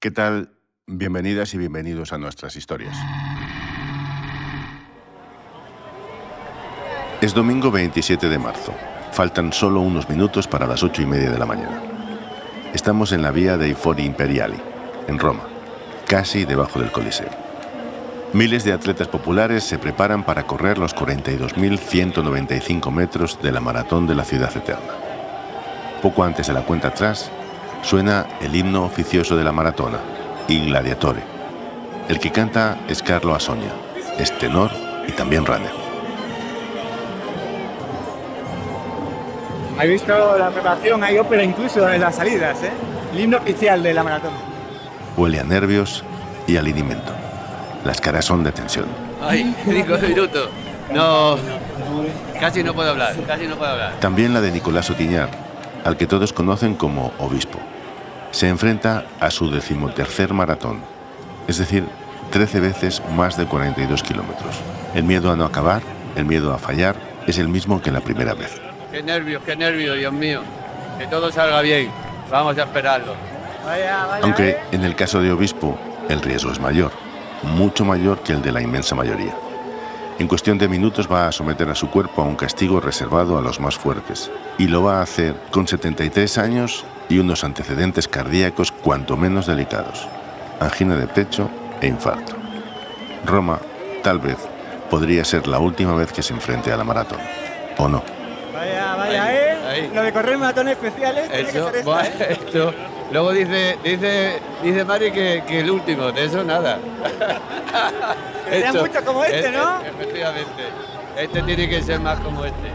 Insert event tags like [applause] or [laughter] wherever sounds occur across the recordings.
¿Qué tal? Bienvenidas y bienvenidos a nuestras historias. Es domingo 27 de marzo. Faltan solo unos minutos para las ocho y media de la mañana. Estamos en la vía dei Fori Imperiali, en Roma, casi debajo del Coliseo. Miles de atletas populares se preparan para correr los 42.195 metros de la maratón de la ciudad eterna. Poco antes de la cuenta atrás, suena el himno oficioso de la maratona, Il Gladiatore. El que canta es Carlo Asonia, es tenor y también runner. ¿Has visto la preparación? Hay ópera incluso en las salidas, ¿eh? El himno oficial de la maratón. Huele a nervios y al alimento. Las caras son de tensión. Ay, cinco minutos. No, casi no puedo hablar, casi no puedo hablar. También la de Nicolás Otiñar, al que todos conocen como Obispo. Se enfrenta a su decimotercer maratón, es decir, 13 veces más de 42 kilómetros. El miedo a no acabar, el miedo a fallar, es el mismo que la primera vez. Qué nervios, qué nervios, Dios mío. Que todo salga bien. Vamos a esperarlo. Vaya, vaya. Aunque ¿eh? en el caso de Obispo, el riesgo es mayor, mucho mayor que el de la inmensa mayoría. En cuestión de minutos va a someter a su cuerpo a un castigo reservado a los más fuertes, y lo va a hacer con 73 años y unos antecedentes cardíacos cuanto menos delicados, angina de pecho e infarto. Roma, tal vez, podría ser la última vez que se enfrente a la maratón, ¿o no? Vaya, vaya, ¿eh? ahí. Lo de correr maratones especiales tiene que Eso, ser esta, ¿eh? [laughs] esto. Luego dice, dice, dice Mari que, que el último, de eso nada. [laughs] Sean muchos como este, eh, ¿no? eh, efectivamente. Este tiene que ser más como este.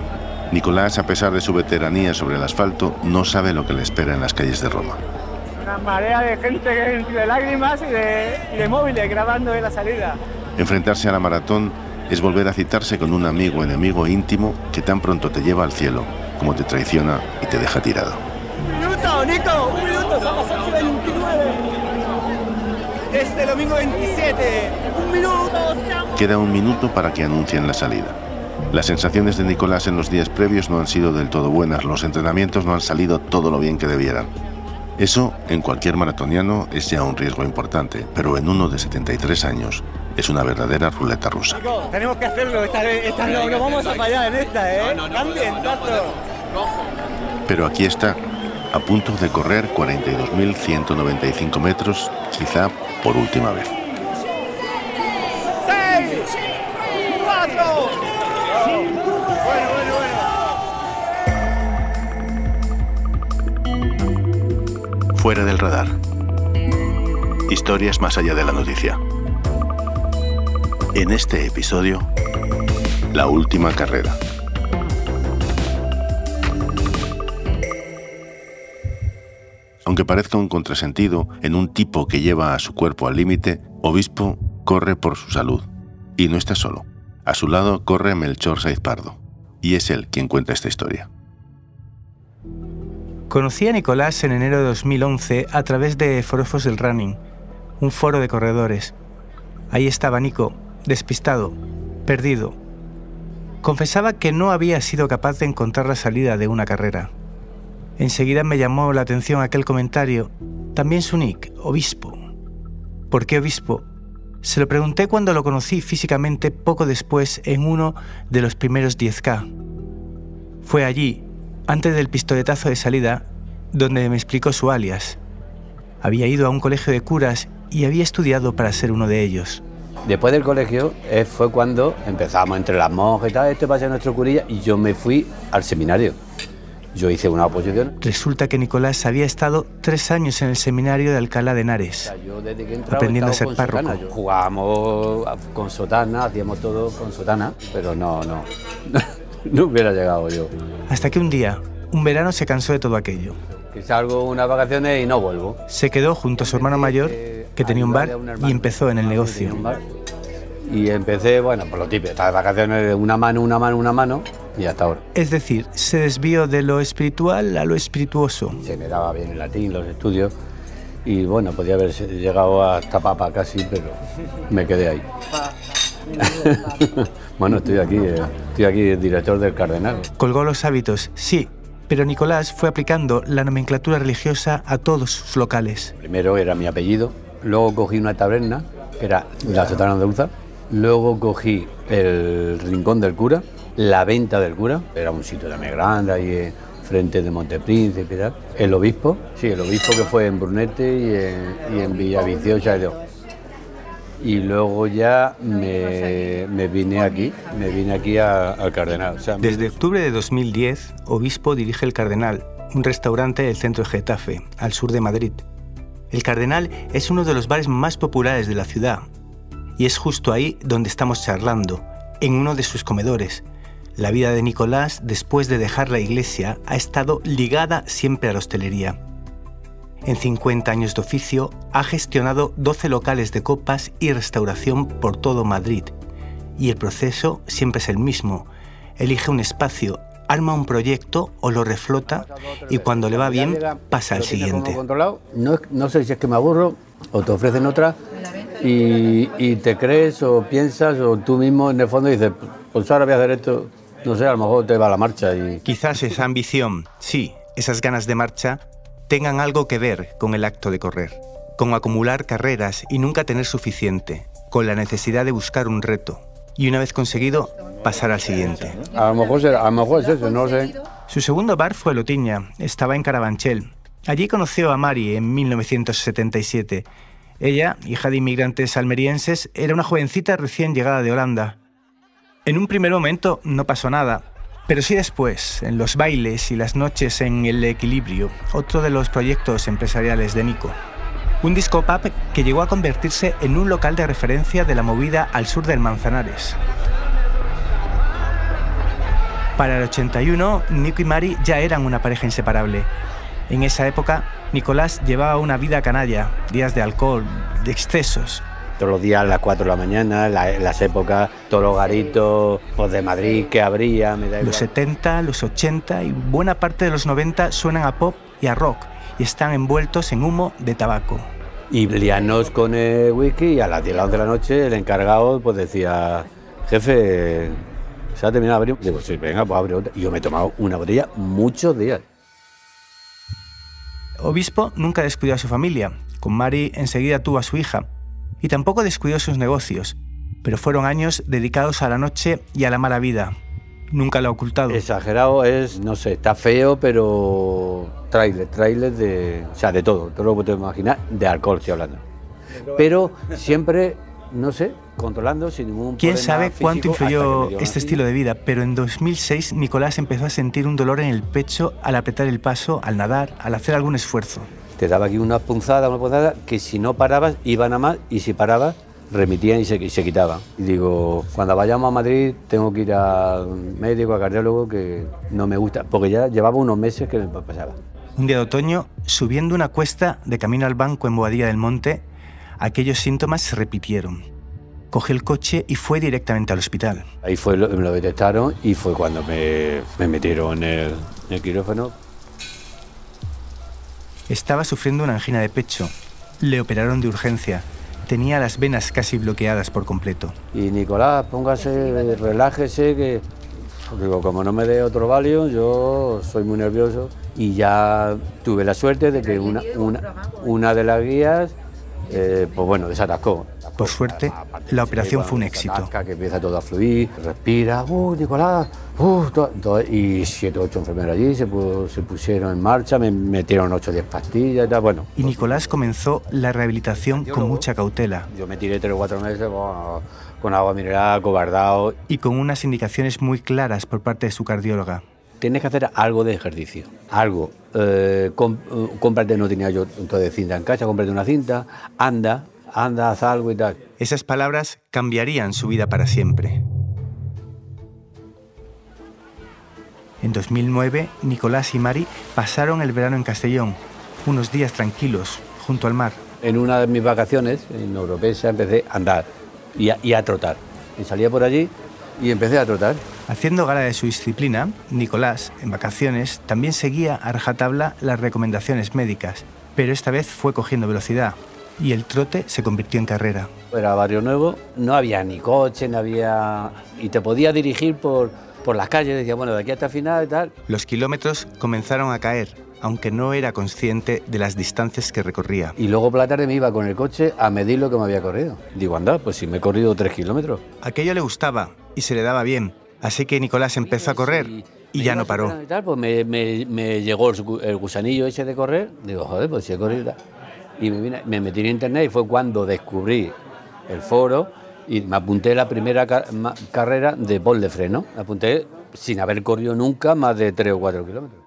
Nicolás, a pesar de su veteranía sobre el asfalto, no sabe lo que le espera en las calles de Roma. Una marea de gente de lágrimas y de, y de móviles grabando en la salida. Enfrentarse a la maratón es volver a citarse con un amigo enemigo íntimo que tan pronto te lleva al cielo como te traiciona y te deja tirado. ¡Un minuto, Nico! ¡Un minuto! Son las 8 y 29. Este domingo 27. ¡Un minuto! Queda un minuto para que anuncien la salida. Las sensaciones de Nicolás en los días previos no han sido del todo buenas, los entrenamientos no han salido todo lo bien que debieran. Eso, en cualquier maratoniano, es ya un riesgo importante, pero en uno de 73 años es una verdadera ruleta rusa. Nico, tenemos que hacerlo. Esta vez esta no, no vamos a fallar en esta, ¿eh? No, no, no Cambien, podemos, no tazo. podemos. Cojo. Pero aquí está, a punto de correr 42.195 metros, quizá por última vez. Fuera del radar. Historias más allá de la noticia. En este episodio, la última carrera. Aunque parezca un contrasentido en un tipo que lleva a su cuerpo al límite, Obispo corre por su salud. Y no está solo. A su lado corre Melchor Saiz Pardo. Y es él quien cuenta esta historia. Conocí a Nicolás en enero de 2011 a través de Forofos del Running, un foro de corredores. Ahí estaba Nico, despistado, perdido. Confesaba que no había sido capaz de encontrar la salida de una carrera. Enseguida me llamó la atención aquel comentario, también su nick, Obispo. ¿Por qué Obispo? Se lo pregunté cuando lo conocí físicamente poco después en uno de los primeros 10K. Fue allí, antes del pistoletazo de salida, donde me explicó su alias. Había ido a un colegio de curas y había estudiado para ser uno de ellos. Después del colegio eh, fue cuando empezamos entre las monjas y tal, este va a ser nuestro curilla, y yo me fui al seminario. Yo hice una oposición. Resulta que Nicolás había estado tres años en el seminario de Alcalá de Henares. sea, yo desde que entraba Aprendiendo a ser sotana. párroco. Yo Jugábamos con sotana, hacíamos todo con sotana, pero no, no. [laughs] no hubiera llegado yo. Hasta que un día, un verano se cansó de todo aquello. Que salgo unas vacaciones y no vuelvo. Se quedó junto a su hermano mayor, que tenía un bar, y empezó en el negocio. Y empecé, bueno, por lo típico, estas vacaciones de una mano, una mano, una mano, y hasta ahora. Es decir, se desvió de lo espiritual a lo espirituoso. Se me daba bien el latín, los estudios, y bueno, podía haber llegado hasta papa casi, pero me quedé ahí. [laughs] bueno, estoy aquí, eh, estoy aquí director del Cardenal. Colgó los hábitos, sí, pero Nicolás fue aplicando la nomenclatura religiosa a todos sus locales. Primero era mi apellido, luego cogí una taberna, que era la Sotana Andaluza, luego cogí el Rincón del Cura, la Venta del Cura, era un sitio también grande ahí eh, frente de Montepríncipe. El obispo, sí, el obispo que fue en Brunete y en, y Villaviciosa. Y luego ya me, vine aquí, me vine aquí al Cardenal. Desde octubre de 2010, Obispo dirige El Cardenal, un restaurante del centro de Getafe, al sur de Madrid. El Cardenal es uno de los bares más populares de la ciudad y es justo ahí donde estamos charlando, en uno de sus comedores. La vida de Nicolás, después de dejar la iglesia, ha estado ligada siempre a la hostelería. En 50 años de oficio, ha gestionado 12 locales de copas y restauración por todo Madrid. Y el proceso siempre es el mismo. Elige un espacio, arma un proyecto o lo reflota y cuando le va bien pasa al siguiente. no sé si es que me aburro o te ofrecen otra y, y te crees o piensas o tú mismo en el fondo dices, pues ahora voy a hacer esto, no sé, a lo mejor te va la marcha y Quizás esa ambición, sí, esas ganas de marcha, tengan algo que ver con el acto de correr, con acumular carreras y nunca tener suficiente, con la necesidad de buscar un reto y una vez conseguido, pasar al siguiente. a lo mejor, a lo mejor es eso, no sé. Su segundo bar fue Lotiña, estaba en Carabanchel. Allí conoció a Mari en 1977. Ella, hija de inmigrantes almerienses, era una jovencita recién llegada de Holanda. En un primer momento no pasó nada, pero sí después, en los bailes y las noches en El Equilibrio, otro de los proyectos empresariales de Nico. Un disco pub que llegó a convertirse en un local de referencia de la movida al sur del Manzanares. Para el 81, Nico y Mari ya eran una pareja inseparable. En esa época, Nicolás llevaba una vida canalla, días de alcohol, de excesos. Todos los días a las 4 de la mañana, la- las épocas, todos los garitos pues, de Madrid que habría, me da igual. Los 70, los 80 y buena parte de los 90 suenan a pop y a rock y están envueltos en humo de tabaco. Y liarnos con el whisky y a las 10 las 11 de la noche el encargado pues decía, jefe, ¿se ha terminado de abrir? Digo, sí, venga, pues abre otra. Y yo me he tomado una botella muchos días. Obispo nunca descuidó a su familia. Con Mari enseguida tuvo a su hija. Y tampoco descuidó sus negocios. Pero fueron años dedicados a la noche y a la mala vida. Nunca lo ha ocultado. Exagerado es, no sé, está feo, pero trailer, trailer de, o sea, de todo, todo lo que te imaginar, de alcohol estoy hablando. Pero siempre, no sé, controlando sin ningún ¿Quién sabe cuánto influyó este estilo de vida? Pero en 2006 Nicolás empezó a sentir un dolor en el pecho al apretar el paso, al nadar, al hacer algún esfuerzo. Te daba aquí una punzada, una punzada, que si no parabas iban a más y si parabas remitían y se, y se quitaban. Y digo, cuando vayamos a Madrid tengo que ir al médico, al cardiólogo, que no me gusta, porque ya llevaba unos meses que me pasaba. Un día de otoño, subiendo una cuesta de camino al banco en Boadilla del Monte, aquellos síntomas se repitieron. Cogió el coche y fue directamente al hospital. Ahí fue, lo- me lo detectaron y fue cuando me, me metieron en el, en el quirófano. Estaba sufriendo una angina de pecho. Le operaron de urgencia. Tenía las venas casi bloqueadas por completo. Y Nicolás, póngase, relájese, que digo, como no me dé otro valio, yo soy muy nervioso. Y ya tuve la suerte de que una, una, una de las guías, eh, pues bueno, desatascó. Por suerte, la operación fue un éxito. Que empieza todo a fluir, respira, uh, Nicolás, to- y siete o ocho enfermeros allí se, pu- se pusieron en marcha, me metieron ocho o diez pastillas y tal, bueno. Y Nicolás comenzó la rehabilitación con mucha cautela Yo me tiré tres o cuatro meses con, con agua mineral, cobardado. y con unas indicaciones muy claras por parte de su cardióloga. Tienes que hacer algo de ejercicio, algo. Eh, com- eh, cómprate, no tenía yo entonces cinta en casa, cómprate una cinta, anda, anda, haz algo y tal. Esas palabras cambiarían su vida para siempre. En 2009, Nicolás y Mari pasaron el verano en Castellón, unos días tranquilos, junto al mar. En una de mis vacaciones, en Europea, empecé a andar y a, y a trotar. Y salía por allí y empecé a trotar. Haciendo gala de su disciplina, Nicolás, en vacaciones, también seguía a rajatabla las recomendaciones médicas, pero esta vez fue cogiendo velocidad y el trote se convirtió en carrera. Era barrio nuevo, no había ni coche, no había... Y te podías dirigir por, por las calles, decía, bueno, de aquí hasta el final y tal. Los kilómetros comenzaron a caer, aunque no era consciente de las distancias que recorría. Y luego por la tarde me iba con el coche a medir lo que me había corrido. Digo, anda, pues si me he corrido tres kilómetros. Aquello le gustaba y se le daba bien, así que Nicolás empezó a correr y ya no paró. y tal, pues me, me- me llegó el, gu- el gusanillo ese de correr. Digo, joder, pues si he corrido. Y me, vine- me metí en internet y fue cuando descubrí el foro y me apunté la primera carrera de bol de freno. Me apunté sin haber corrido nunca más de 3 o 4 kilómetros.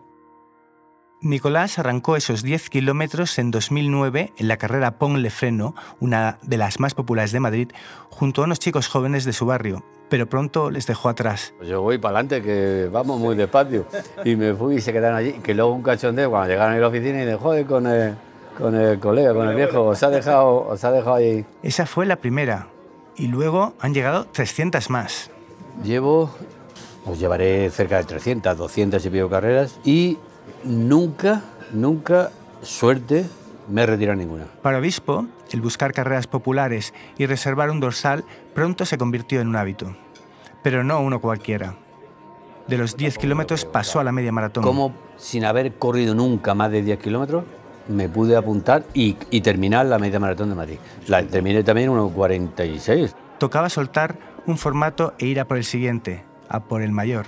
Nicolás arrancó esos 10 kilómetros en 2009 en la carrera Ponle Freno, una de las más populares de Madrid, junto a unos chicos jóvenes de su barrio, pero pronto les dejó atrás. Pues yo voy para adelante, que vamos muy despacio. Y me fui y se quedaron allí. Que luego un cachondeo, cuando llegaron a la oficina y de joder con el, con el colega, con el viejo, os ha dejado, os ha dejado ahí. Esa fue la primera, y luego han llegado 300 más. Llevo, pues llevaré cerca de 300, 200 y pico carreras y nunca, nunca, suerte, me he retirado ninguna. Para Obispo, el buscar carreras populares y reservar un dorsal pronto se convirtió en un hábito, pero no uno cualquiera. De los 10 kilómetros pasó a la media maratón. Como sin haber corrido nunca más de 10 kilómetros, me pude apuntar y, y terminar la media maratón de Madrid. La terminé también en 1.46. Tocaba soltar un formato e ir a por el siguiente, a por el mayor.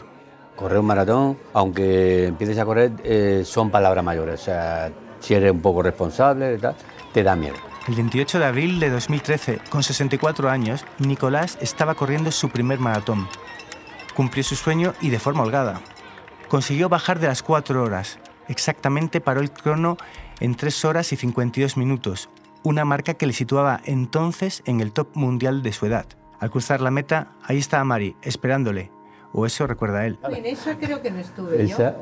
Correr un maratón, aunque empieces a correr, eh, son palabras mayores. O sea, si eres un poco responsable, tal, te da miedo. El 28 de abril de 2013, con 64 años, Nicolás estaba corriendo su primer maratón. Cumplió su sueño y de forma holgada. Consiguió bajar de las 4 horas. Exactamente paró el crono en 3 horas y 52 minutos, una marca que le situaba entonces en el top mundial de su edad. Al cruzar la meta, ahí estaba Mari, esperándole. O eso recuerda él. En esa creo que no estuve Esa,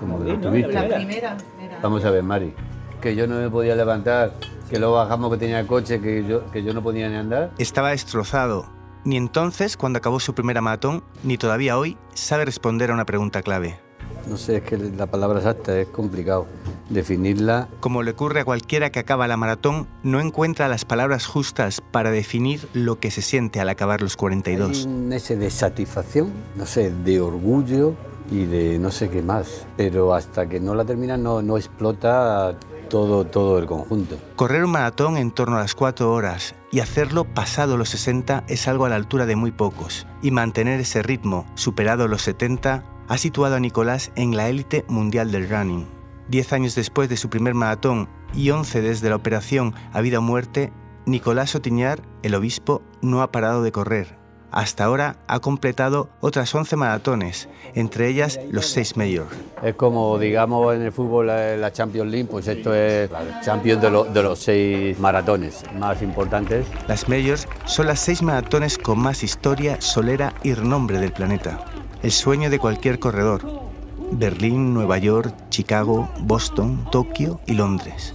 como que lo yo. La tuviste. primera. era- Vamos a ver, Mari, que yo no me podía levantar, que luego bajamos que tenía el coche, que yo, que yo no podía ni andar. Estaba destrozado. Ni entonces, cuando acabó su primera maratón, ni todavía hoy, sabe responder a una pregunta clave. No sé, es que la palabra exacta es complicado definirla. Como le ocurre a cualquiera que acaba la maratón, no encuentra las palabras justas para definir lo que se siente al acabar los 42. Hay ese de satisfacción, no sé, de orgullo y de no sé qué más. Pero hasta que no la terminas no, no explota todo, todo el conjunto. Correr un maratón en torno a las 4 horas y hacerlo pasado los 60 es algo a la altura de muy pocos. Y mantener ese ritmo, superado los 70, ha situado a Nicolás en la élite mundial del running. Diez años después de su primer maratón y 11 desde la operación a vida o muerte, Nicolás Otiñar, el obispo, no ha parado de correr. Hasta ahora ha completado otras 11 maratones, entre ellas los 6 majors. Es como, digamos, en el fútbol la, Champions League, pues esto es la Champions de, lo- de los seis maratones más importantes. Las majors son las seis maratones con más historia, solera y renombre del planeta. El sueño de cualquier corredor. Berlín, Nueva York, Chicago, Boston, Tokio y Londres.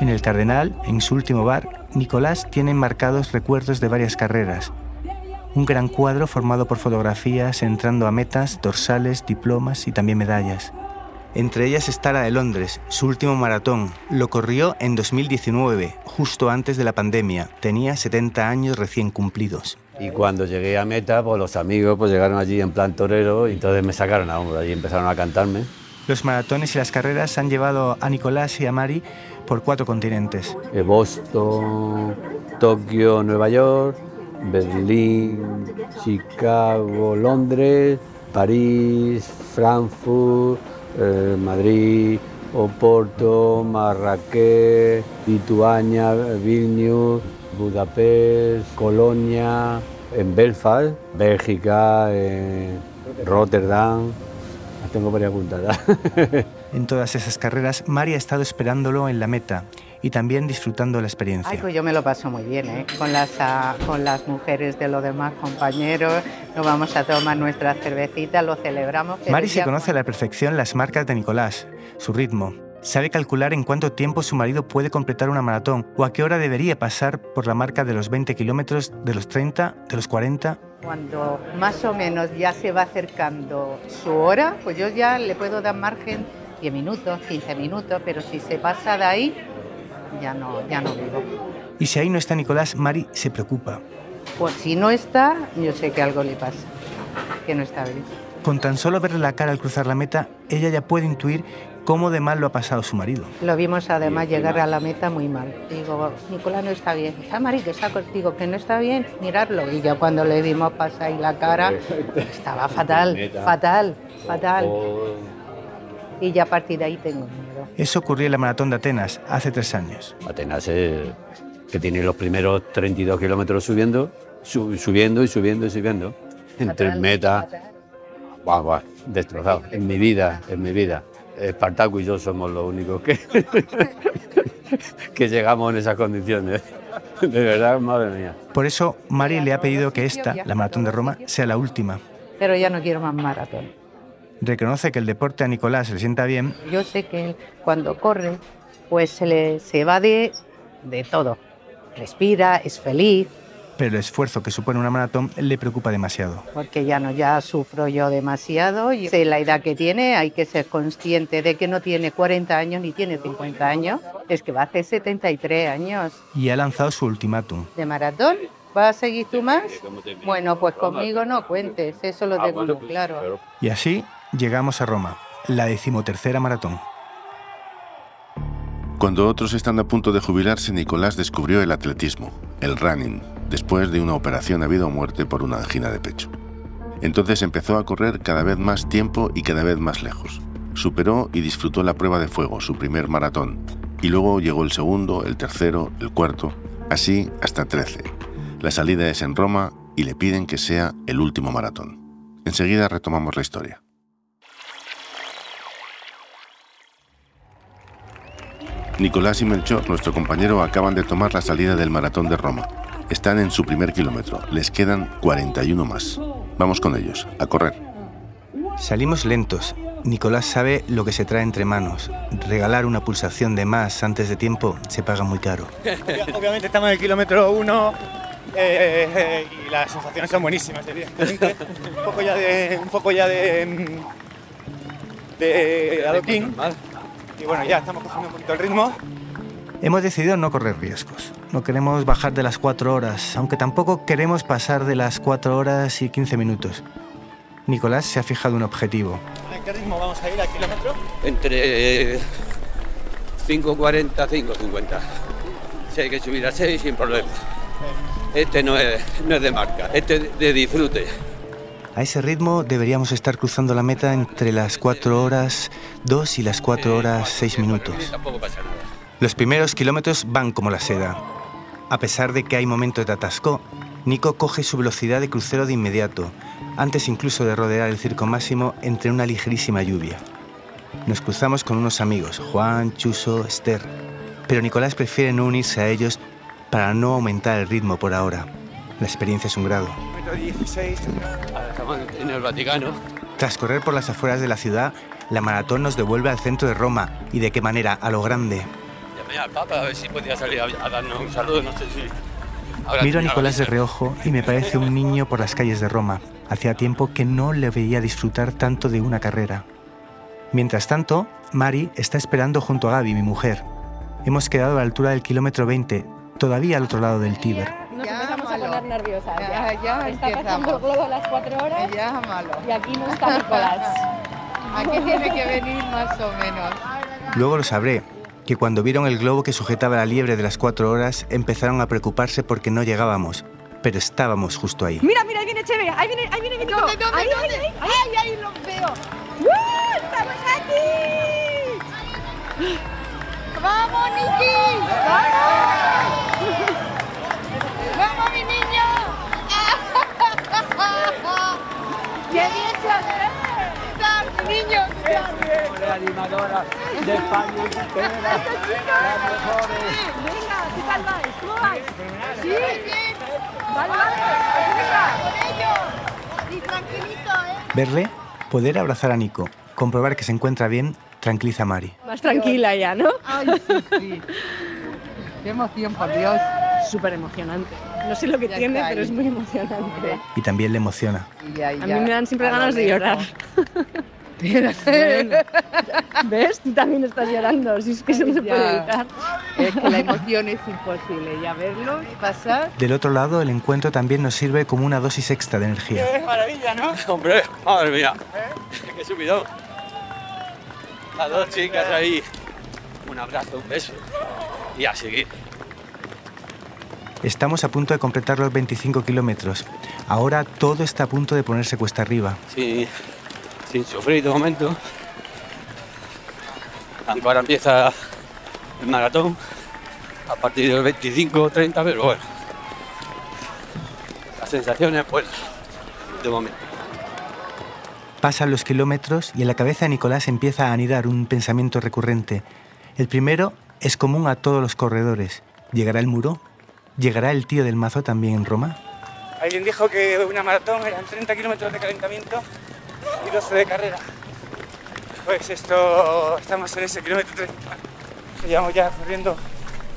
En el Cardenal, en su último bar, Nicolás tiene enmarcados recuerdos de varias carreras. Un gran cuadro formado por fotografías entrando a metas, dorsales, diplomas y también medallas. Entre ellas está la de Londres, su último maratón. Lo corrió en 2019, justo antes de la pandemia. Tenía 70 años recién cumplidos. Y cuando llegué a meta, pues los amigos pues llegaron allí en plan torero y entonces me sacaron a hombro, allí empezaron a cantarme. Los maratones y las carreras han llevado a Nicolás y a Mari por cuatro continentes. Eh, Boston, Tokio, Nueva York, Berlín, Chicago, Londres, París, Frankfurt, eh, Madrid, Oporto, Marrakech, Lituania, Vilnius, Budapest, Colonia, en Belfast, Bélgica, en Rotterdam. Las Tengo varias apuntadas. [laughs] En todas esas carreras, Mari ha estado esperándolo en la meta y también disfrutando la experiencia. Ay, pues yo me lo paso muy bien, ¿eh? Con las, ah, con las mujeres de los demás compañeros, nos vamos a tomar nuestra cervecita, lo celebramos. Mari se conoce a la perfección las marcas de Nicolás, su ritmo. Sabe calcular en cuánto tiempo su marido puede completar una maratón o a qué hora debería pasar por la marca de los 20 kilómetros, de los 30, de los 40. Cuando más o menos ya se va acercando su hora, pues yo ya le puedo dar margen 10 minutos, 15 minutos, pero si se pasa de ahí, ya no, ya no vivo. Y si ahí no está Nicolás, Mari se preocupa. Pues si no está, yo sé que algo le pasa. que no está bien. Con tan solo verle la cara al cruzar la meta, ella ya puede intuir cómo de mal lo ha pasado su marido. Lo vimos además llegar a la meta muy mal. Digo, Nicolás no está bien. Está Mari, que está contigo, que no está bien, mirarlo. Y ya cuando le vimos pasar ahí la cara, estaba [laughs] fatal, fatal, fatal. Y ya a partir de ahí tengo miedo. Eso ocurrió en la maratón de Atenas hace tres años. Atenas es que tiene los primeros 32 kilómetros subiendo, su- subiendo y subiendo y subiendo. Entre Fatal, meta, fatal. guau, guau, destrozado. En mi vida, en mi vida. Espartaco y yo somos los únicos que, [laughs] que llegamos en esas condiciones. De verdad, madre mía. Por eso, Mari le ha pedido que esta, la maratón de Roma, sea la última. Pero ya no quiero más maratón. Reconoce que el deporte a Nicolás le sienta bien, Yo sé que él, cuando corre, pues se le se va de, de todo. Respira, es feliz, pero el esfuerzo que supone una maratón le preocupa demasiado. porque ya no, ya sufro yo demasiado. Y sé la edad que tiene, hay que ser consciente de que no tiene 40 años ni tiene 50 años, es que va a hacer 73 años Y ha lanzado su ultimátum. de maratón. ¿Vas a seguir tú más? Bueno, pues conmigo no cuentes, eso lo tengo muy claro. Y así llegamos a Roma, la decimotercera maratón. Cuando otros están a punto de jubilarse, Nicolás descubrió el atletismo, el running, después de una operación a vida o muerte por una angina de pecho. Entonces empezó a correr cada vez más tiempo y cada vez más lejos. Superó y disfrutó la prueba de fuego, su primer maratón, y luego llegó el segundo, el tercero, el cuarto, así hasta 13. La salida es en Roma y le piden que sea el último maratón. Enseguida retomamos la historia. Nicolás y Melchor, nuestro compañero, acaban de tomar la salida del maratón de Roma. Están en su primer kilómetro. Les quedan 41 más. Vamos con ellos, a correr. Salimos lentos. Nicolás sabe lo que se trae entre manos. Regalar una pulsación de más antes de tiempo se paga muy caro. [laughs] Obviamente estamos en el kilómetro 1 y las sensaciones son buenísimas, evidentemente. un poco ya de. Un poco ya de. de adoquín. Y bueno, ya estamos cogiendo un poquito el ritmo. Hemos decidido no correr riesgos. No queremos bajar de las 4 horas, aunque tampoco queremos pasar de las 4 horas y 15 minutos. Nicolás se ha fijado un objetivo. ¿A qué ritmo vamos a ir al kilómetro? Entre 5.40, 5.50. Si hay que subir a 6 sin problema. Este no es, no es de marca, este es de disfrute. A ese ritmo deberíamos estar cruzando la meta entre las 4 horas 2 y las 4 horas 6 minutos. Tampoco pasa nada. Los primeros kilómetros van como la seda. A pesar de que hay momentos de atasco, Nico coge su velocidad de crucero de inmediato, antes incluso de rodear el circo máximo entre una ligerísima lluvia. Nos cruzamos con unos amigos, Juan, Chuso, Esther, pero Nicolás prefiere no unirse a ellos para no aumentar el ritmo por ahora. La experiencia es un grado. Kilómetro 16. Ahora estamos en el Vaticano. Tras correr por las afueras de la ciudad, la maratón nos devuelve al centro de Roma y de qué manera, a lo grande. Llamé al Papa a ver si podía salir a, a darnos un saludo, no sé si. Ahora Miro a Nicolás de reojo y me parece un niño por las calles de Roma. Hacía tiempo que no le veía disfrutar tanto de una carrera. Mientras tanto, Mari está esperando junto a Gaby, mi mujer. Hemos quedado a la altura del kilómetro 20, todavía al otro lado del Tíber. Nos Ya, empezamos malo. a poner nerviosas. Ya, ya Está pasando el globo a las cuatro horas Ya, malo. y aquí no está Nicolás. [laughs] Aquí tiene que venir más o menos. Luego lo sabré, que cuando vieron el globo que sujetaba la liebre de las cuatro horas, empezaron a preocuparse porque no llegábamos, pero estábamos justo ahí. Mira, mira, ahí viene Cheve, ahí viene, ahí viene Nico. ¿Dónde, dónde, ahí, dónde? Ahí, ahí, ahí, ahí los veo. ¡Uh! ¡Estamos aquí! ¡Vamos, Niki! ¡Vamos, mi niño! ¡Qué bien se hace! ¡Niño! Venga, ¿qué tal vais? ¿Cómo vais? ¡Sí! bien! Vale, vale, venga. ¡Con ellos! ¡Y tranquilito, eh! Verle, poder abrazar a Nico, comprobar que se encuentra bien, tranquiliza a Mari. Más tranquila ya, ¿no? ¡Ay, sí, sí! ¡Qué emoción, por Dios! Súper emocionante. No sé lo que Ya tiene, pero es muy emocionante. Y tambií le emociona. Y A ya, mí me dan siempre a ganas de llorar. [laughs] [laughs] ¿Ves? Tú también estás llorando, si es que eso no se puede evitar. Es que la emoción es imposible. Ya verlos pasar. Del otro lado, el encuentro también nos sirve como una dosis extra de energía. Qué maravilla, ¿no? Hombre, madre mía. Qué subidón. Las dos chicas ahí. Un abrazo, un beso. Y a seguir. Estamos a punto de completar los 25 kilómetros. Ahora todo está a punto de ponerse cuesta arriba. Sin, sin sufrir de momento. Aunque ahora empieza el maratón. A partir del 25 30, pero bueno. Las sensaciones, pues, de momento. Pasan los kilómetros y en la cabeza de Nicolás empieza a anidar un pensamiento recurrente. El primero es común a todos los corredores. ¿Llegará el muro? ¿Llegará el tío del mazo también en Roma? Alguien dijo que una maratón eran 30 kilómetros de calentamiento y 12 de carrera. Pues esto, estamos en ese kilómetro 30. Llevamos ya corriendo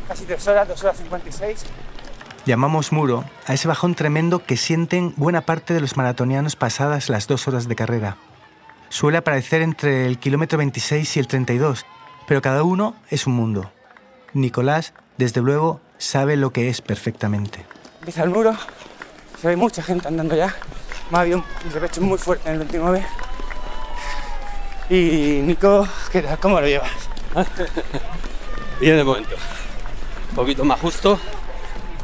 casi 3 horas, 2 horas 56. Llamamos muro a ese bajón tremendo que sienten buena parte de los maratonianos pasadas las dos horas de carrera. Suele aparecer entre el kilómetro 26 y el 32, pero cada uno es un mundo. Nicolás, desde luego, sabe lo que es perfectamente. Empieza el muro, se ve mucha gente andando ya. Me ha habido un repecho muy fuerte en el 29. Y Nico, ¿qué tal? ¿Cómo lo llevas? [laughs] Bien de momento. Un poquito más justo.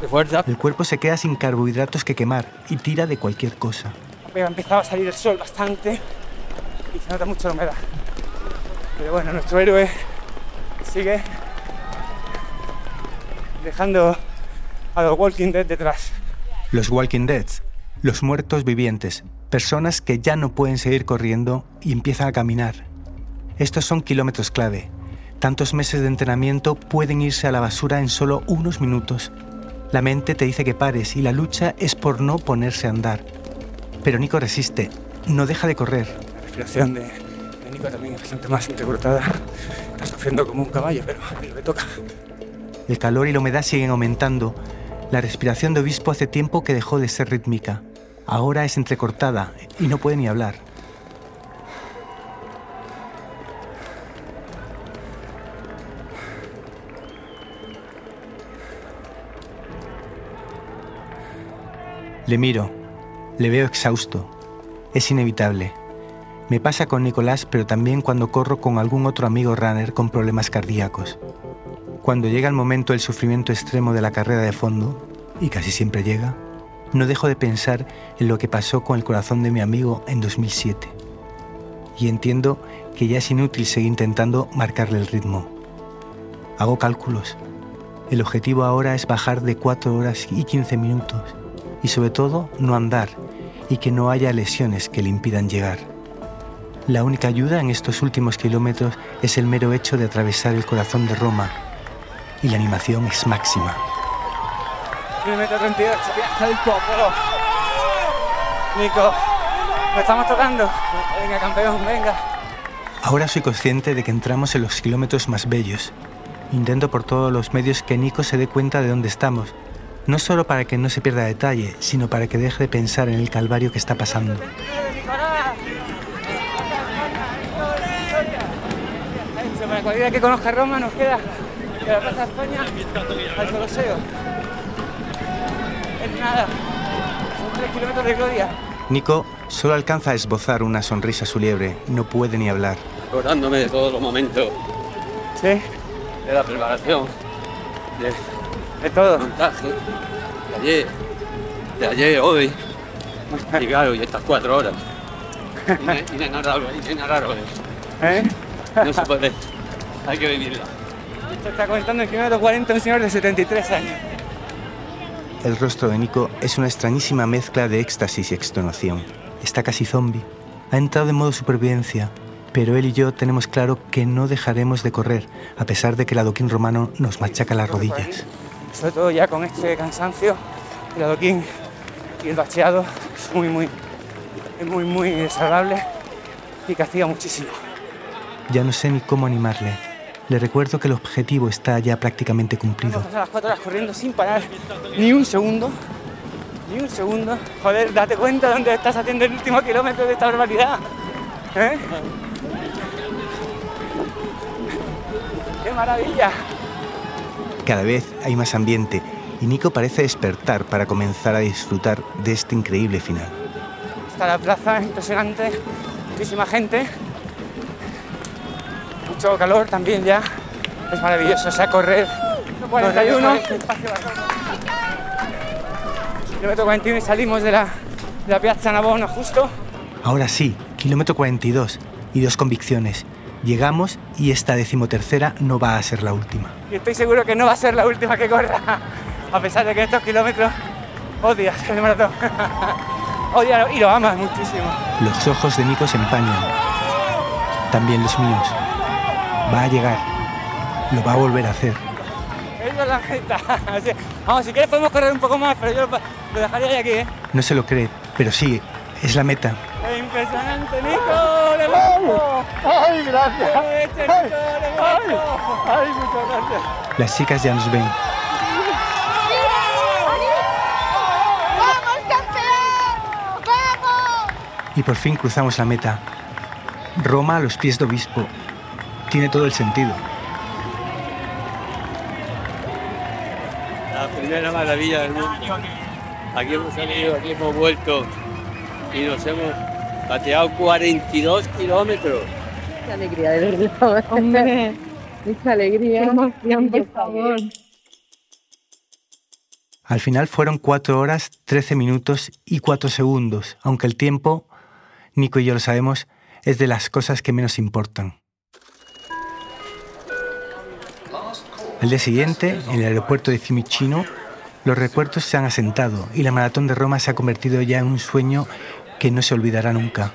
De fuerza. El cuerpo se queda sin carbohidratos que quemar y tira de cualquier cosa. Ha empezado a salir el sol bastante y se nota mucho la humedad. Pero bueno, nuestro héroe sigue dejando a los Walking Dead detrás. Los Walking Dead, los muertos vivientes, personas que ya no pueden seguir corriendo y empiezan a caminar. Estos son kilómetros clave. Tantos meses de entrenamiento pueden irse a la basura en solo unos minutos. La mente te dice que pares y la lucha es por no ponerse a andar. Pero Nico resiste, no deja de correr. La respiración de, de Nico también es bastante más intercortada. Está sufriendo como un caballo, pero que toca. El calor y la humedad siguen aumentando. La respiración de Obispo hace tiempo que dejó de ser rítmica. Ahora es entrecortada y no puede ni hablar. Le miro, le veo exhausto. Es inevitable. Me pasa con Nicolás, pero también cuando corro con algún otro amigo runner con problemas cardíacos. Cuando llega el momento del sufrimiento extremo de la carrera de fondo, y casi siempre llega, no dejo de pensar en lo que pasó con el corazón de mi amigo en 2007. Y entiendo que ya es inútil seguir intentando marcarle el ritmo. Hago cálculos. El objetivo ahora es bajar de 4 horas y 15 minutos y sobre todo no andar y que no haya lesiones que le impidan llegar. La única ayuda en estos últimos kilómetros es el mero hecho de atravesar el corazón de Roma y la animación es máxima. Kilómetro 38, viaja del. Nico, lo estamos tocando. Venga, campeón, venga. Ahora soy consciente de que entramos en los kilómetros más bellos. Intento por todos los medios que Nico se dé cuenta de dónde estamos, no solo para que no se pierda detalle, sino para que deje de pensar en el calvario que está pasando. Para cualquiera que conozca Roma nos queda de la Plaza España al Coloseo. Nada, son tres kilómetros de gloria. Nico solo alcanza a esbozar una sonrisa a su liebre, no puede ni hablar. Acordándome de todos los momentos Sí, de la preparación, de de todo. montaje, de ayer, de ayer, hoy. [laughs] Y claro, y estas cuatro horas. Ine- Inenarrable, inenarrable. ¿Eh? No se puede. Hay que vivirla. Esto está comentando el kilómetro 40 un señor de 73 años. El rostro de Nico es una extrañísima mezcla de éxtasis y extenuación. Está casi zombie. Ha entrado en modo supervivencia, pero él y yo tenemos claro que no dejaremos de correr, a pesar de que el adoquín romano nos machaca las rodillas. Sobre todo ya con este cansancio, el adoquín y el bacheado es muy, muy, es muy, muy desagradable y castiga muchísimo. Ya no sé ni cómo animarle. Le recuerdo que el objetivo está ya prácticamente cumplido. Vamos a las cuatro horas corriendo sin parar ni un segundo. Ni un segundo. Joder, date cuenta dónde estás haciendo el último kilómetro de esta barbaridad. ¿Eh? ¡Qué maravilla! Cada vez hay más ambiente y Nico parece despertar para comenzar a disfrutar de este increíble final. Está la plaza impresionante, muchísima gente mucho calor también ya. Es maravilloso, o sea, correr. 41, kilómetro 41 y salimos de la, de la Piazza Navona justo. Ahora sí, kilómetro 42 y dos convicciones. Llegamos y esta decimotercera no va a ser la última. Y estoy seguro que no va a ser la última que corra, a pesar de que estos kilómetros odias el maratón. [laughs] Odias y lo amas muchísimo. Los ojos de Nico se empañan. También los míos. Va a llegar. Lo va a volver a hacer. Esa es la meta. [laughs] Vamos, si quieres podemos correr un poco más, pero yo lo, dejaría ahí aquí, ¿eh? No se lo cree, pero sí, es la meta. ¡Es impresionante, Nico! ¡Le gusto! ¡Ay, gracias! ¡Este Nico, le gusto! ¡Ay, muchas gracias! Las chicas ya nos ven. ¡Vamos, campeón! ¡Vamos! Y por fin cruzamos la meta. Roma a los pies de obispo. Tiene todo el sentido. La primera maravilla del mundo. Aquí hemos salido, aquí hemos vuelto y nos hemos pateado 42 kilómetros. Qué alegría, de verdad. [laughs] Hombre, mucha alegría. Qué emoción, por favor. Al final fueron 4 horas, 13 minutos y 4 segundos, aunque el tiempo, Nico y yo lo sabemos, es de las cosas que menos importan. Al día siguiente, en el aeropuerto de Fiumicino, los recuerdos se han asentado y la maratón de Roma se ha convertido ya en un sueño que no se olvidará nunca,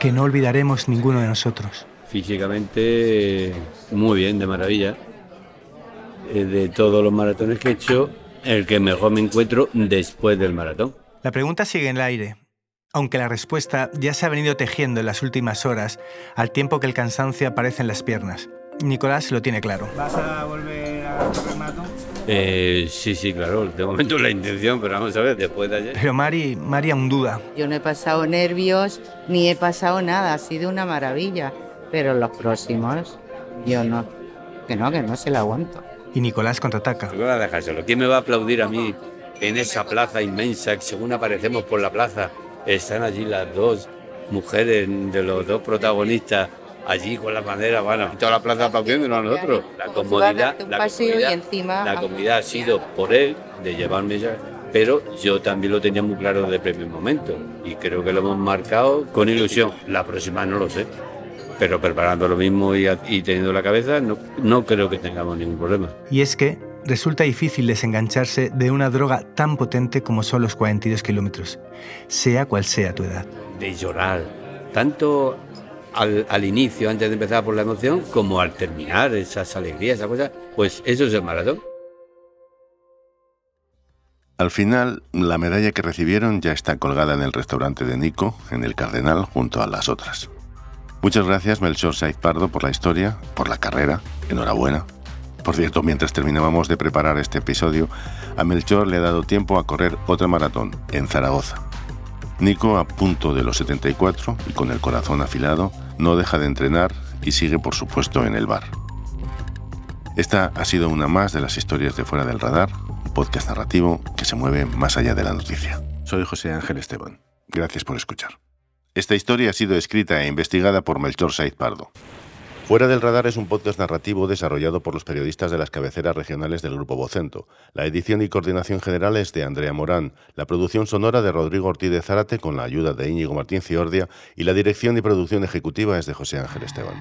que no olvidaremos ninguno de nosotros. Físicamente, muy bien, de maravilla. Eh, De todos los maratones que he hecho, el que mejor me encuentro después del maratón. La pregunta sigue en el aire, aunque la respuesta ya se ha venido tejiendo en las últimas horas, al tiempo que el cansancio aparece en las piernas. Nicolás lo tiene claro. ¿Vas a volver Eh, sí, sí, claro, de momento la intención, pero vamos a ver, después de ayer. Pero Mari, Mari aún duda. Yo no he pasado nervios ni he pasado nada, ha sido una maravilla. Pero los próximos, yo no. Que no, que no se la aguanto. Y Nicolás contraataca. ¿Qué va a dejárselo? ¿Quién me va a aplaudir a mí en esa plaza inmensa que según aparecemos por la plaza? Están allí las dos mujeres de los dos protagonistas, allí con la bandera, bueno, toda la plaza aplaudiéndonos a nosotros. La comodidad, la y comodidad, encima- la comodidad ha sido por él, de llevarme ya, pero yo también lo tenía muy claro desde el primer momento y creo que lo hemos marcado con ilusión. La próxima no lo sé. Pero preparando lo mismo y, y teniendo la cabeza, no, no creo que tengamos ningún problema. Y es que resulta difícil desengancharse de una droga tan potente como son los 42 kilómetros, sea cual sea tu edad. de llorar, tanto al, inicio, antes de empezar por la emoción, como al terminar, esas alegrías, esas cosas, pues eso es el maratón. Al final, la medalla que recibieron ya está colgada en el restaurante de Nico, en el Cardenal, junto a las otras. Muchas gracias, Melchor Saiz Pardo, por la historia, por la carrera. Enhorabuena. Por cierto, mientras terminábamos de preparar este episodio, a Melchor le ha dado tiempo a correr otra maratón, en Zaragoza. Nico, a punto de los 74 y con el corazón afilado, no deja de entrenar y sigue, por supuesto, en el bar. Esta ha sido una más de las historias de Fuera del Radar, un podcast narrativo que se mueve más allá de la noticia. Soy José Ángel Esteban. Gracias por escuchar. Esta historia ha sido escrita e investigada por Melchor Saiz Pardo. Fuera del Radar es un podcast narrativo desarrollado por los periodistas de las cabeceras regionales del Grupo Vocento. La edición y coordinación general es de Andrea Morán, la producción sonora de Rodrigo Ortiz de Zárate con la ayuda de Íñigo Martín Ciordia y la dirección y producción ejecutiva es de José Ángel Esteban.